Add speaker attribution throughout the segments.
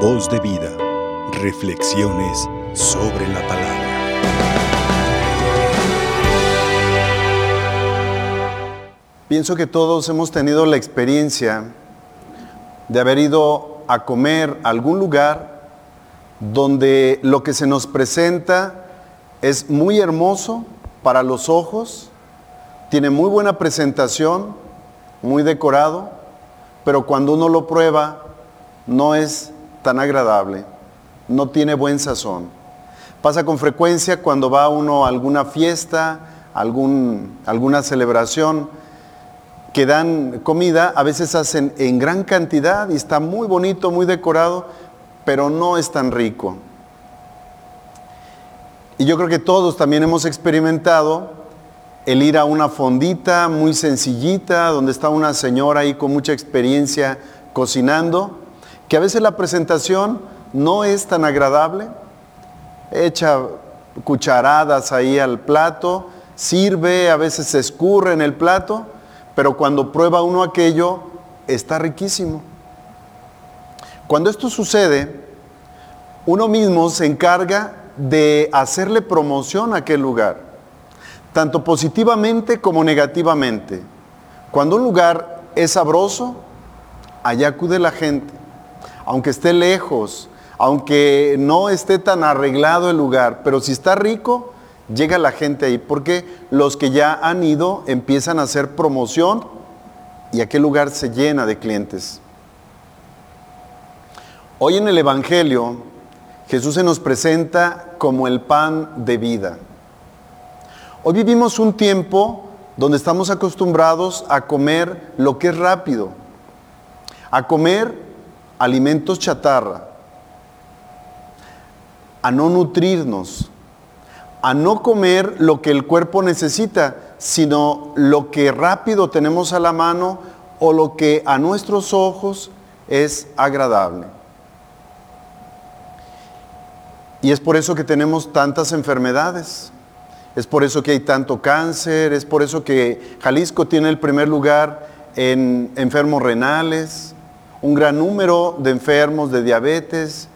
Speaker 1: Voz de vida. Reflexiones sobre la palabra.
Speaker 2: Pienso que todos hemos tenido la experiencia de haber ido a comer a algún lugar donde lo que se nos presenta es muy hermoso para los ojos, tiene muy buena presentación, muy decorado, pero cuando uno lo prueba no es tan agradable, no tiene buen sazón. Pasa con frecuencia cuando va uno a alguna fiesta, algún, alguna celebración, que dan comida, a veces hacen en gran cantidad y está muy bonito, muy decorado, pero no es tan rico. Y yo creo que todos también hemos experimentado el ir a una fondita muy sencillita, donde está una señora ahí con mucha experiencia cocinando, que a veces la presentación no es tan agradable, echa cucharadas ahí al plato, sirve, a veces se escurre en el plato, pero cuando prueba uno aquello, está riquísimo. Cuando esto sucede, uno mismo se encarga de hacerle promoción a aquel lugar tanto positivamente como negativamente. Cuando un lugar es sabroso, allá acude la gente, aunque esté lejos, aunque no esté tan arreglado el lugar, pero si está rico, llega la gente ahí, porque los que ya han ido empiezan a hacer promoción y aquel lugar se llena de clientes. Hoy en el Evangelio, Jesús se nos presenta como el pan de vida. Hoy vivimos un tiempo donde estamos acostumbrados a comer lo que es rápido, a comer alimentos chatarra, a no nutrirnos, a no comer lo que el cuerpo necesita, sino lo que rápido tenemos a la mano o lo que a nuestros ojos es agradable. Y es por eso que tenemos tantas enfermedades. Es por eso que hay tanto cáncer, es por eso que Jalisco tiene el primer lugar en enfermos renales, un gran número de enfermos de diabetes,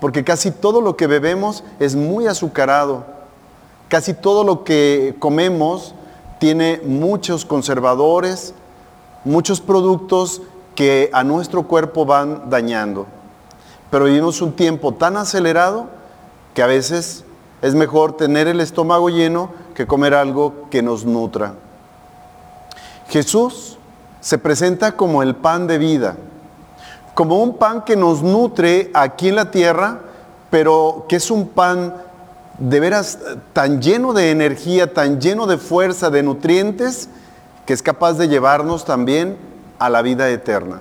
Speaker 2: porque casi todo lo que bebemos es muy azucarado. Casi todo lo que comemos tiene muchos conservadores, muchos productos que a nuestro cuerpo van dañando. Pero vivimos un tiempo tan acelerado que a veces es mejor tener el estómago lleno que comer algo que nos nutra. Jesús se presenta como el pan de vida, como un pan que nos nutre aquí en la tierra, pero que es un pan de veras tan lleno de energía, tan lleno de fuerza, de nutrientes, que es capaz de llevarnos también a la vida eterna.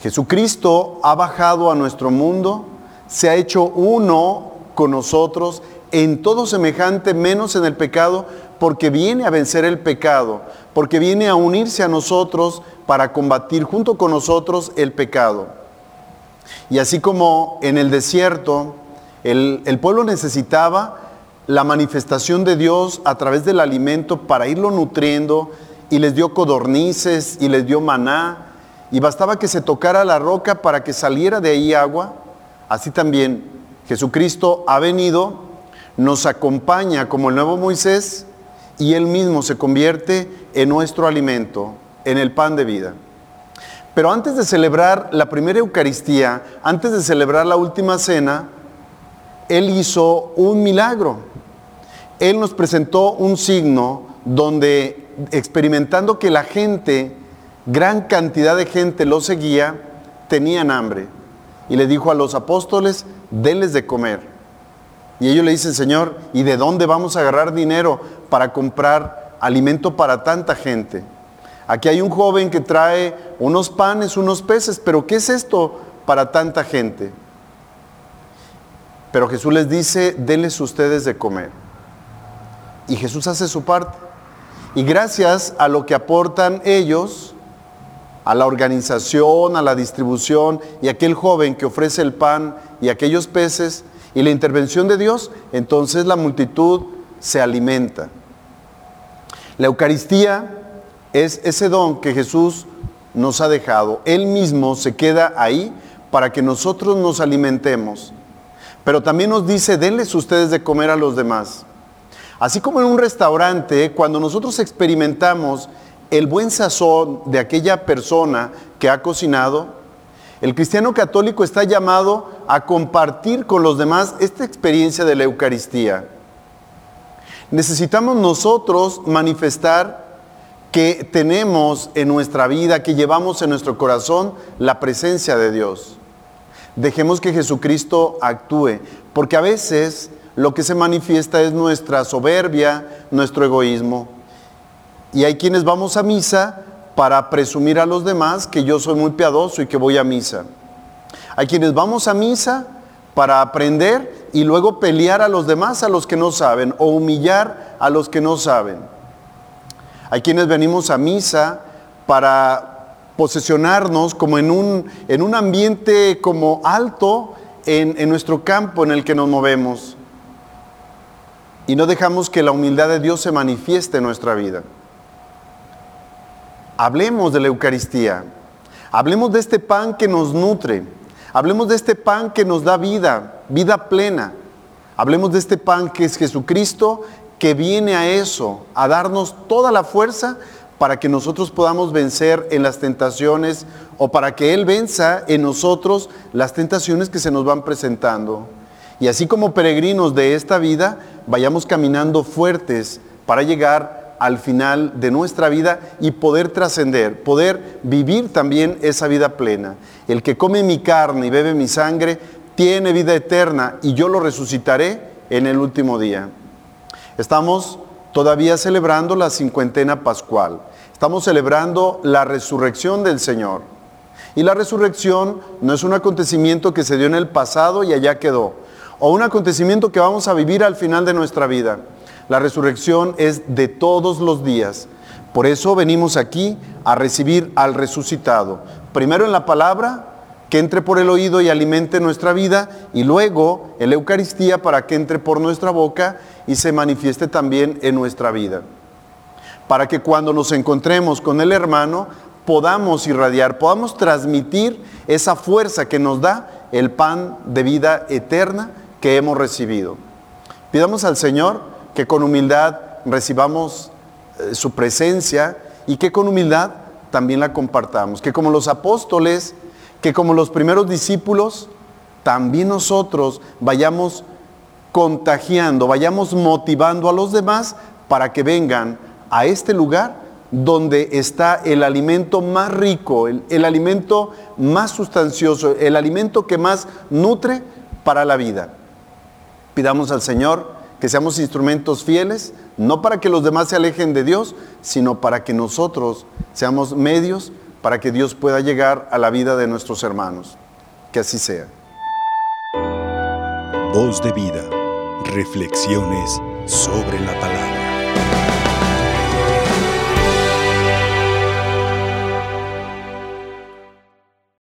Speaker 2: Jesucristo ha bajado a nuestro mundo, se ha hecho uno con nosotros en todo semejante, menos en el pecado, porque viene a vencer el pecado, porque viene a unirse a nosotros para combatir junto con nosotros el pecado. Y así como en el desierto el, pueblo necesitaba la manifestación de Dios a través del alimento para irlo nutriendo, y les dio codornices y les dio maná, y bastaba que se tocara la roca para que saliera de ahí agua, así también Jesucristo ha venido, nos acompaña como el nuevo Moisés y Él mismo se convierte en nuestro alimento, en el pan de vida. Pero antes de celebrar la primera Eucaristía, antes de celebrar la última cena, Él hizo un milagro. Él nos presentó un signo donde experimentando que la gente, gran cantidad de gente lo seguía, tenían hambre. Y le dijo a los apóstoles, denles de comer. Y ellos le dicen, Señor, ¿y de dónde vamos a agarrar dinero para comprar alimento para tanta gente? Aquí hay un joven que trae unos panes, unos peces, pero ¿qué es esto para tanta gente? Pero Jesús les dice, denles ustedes de comer. Y Jesús hace su parte. Y gracias a lo que aportan ellos, a la organización, a la distribución y aquel joven que ofrece el pan y aquellos peces y la intervención de Dios, entonces la multitud se alimenta. La Eucaristía es ese don que Jesús nos ha dejado. Él mismo se queda ahí para que nosotros nos alimentemos. Pero también nos dice, denles ustedes de comer a los demás. Así como en un restaurante, cuando nosotros experimentamos el buen sazón de aquella persona que ha cocinado, el cristiano católico está llamado a compartir con los demás esta experiencia de la Eucaristía. Necesitamos nosotros manifestar que tenemos en nuestra vida, que llevamos en nuestro corazón la presencia de Dios. Dejemos que Jesucristo actúe, porque a veces lo que se manifiesta es nuestra soberbia, nuestro egoísmo. Y hay quienes vamos a misa para presumir a los demás que yo soy muy piadoso y que voy a misa. Hay quienes vamos a misa para aprender y luego pelear a los demás, a los que no saben, o humillar a los que no saben. Hay quienes venimos a misa para posesionarnos como en un, en un ambiente como alto en, en nuestro campo en el que nos movemos. Y no dejamos que la humildad de Dios se manifieste en nuestra vida. Hablemos de la Eucaristía. Hablemos de este pan que nos nutre. Hablemos de este pan que nos da vida, vida plena. Hablemos de este pan que es Jesucristo, que viene a eso, a darnos toda la fuerza para que nosotros podamos vencer en las tentaciones o para que Él venza en nosotros las tentaciones que se nos van presentando. Y así como peregrinos de esta vida, vayamos caminando fuertes para llegar al final de nuestra vida y poder trascender, poder vivir también esa vida plena. El que come mi carne y bebe mi sangre tiene vida eterna y yo lo resucitaré en el último día. Estamos todavía celebrando la cincuentena pascual. Estamos celebrando la resurrección del Señor. Y la resurrección no es un acontecimiento que se dio en el pasado y allá quedó, o un acontecimiento que vamos a vivir al final de nuestra vida. La resurrección es de todos los días. Por eso venimos aquí a recibir al resucitado. Primero en la palabra, que entre por el oído y alimente nuestra vida, y luego en la Eucaristía para que entre por nuestra boca y se manifieste también en nuestra vida para que cuando nos encontremos con el hermano podamos irradiar, podamos transmitir esa fuerza que nos da el pan de vida eterna que hemos recibido. Pidamos al Señor que con humildad recibamos eh, su presencia y que con humildad también la compartamos, que como los apóstoles, que como los primeros discípulos, también nosotros vayamos contagiando, vayamos motivando a los demás para que vengan a este lugar donde está el alimento más rico, el, alimento más sustancioso, el alimento que más nutre para la vida. Pidamos al Señor que seamos instrumentos fieles, no para que los demás se alejen de Dios, sino para que nosotros seamos medios para que Dios pueda llegar a la vida de nuestros hermanos. Que así sea.
Speaker 1: Voz de vida. Reflexiones sobre la palabra.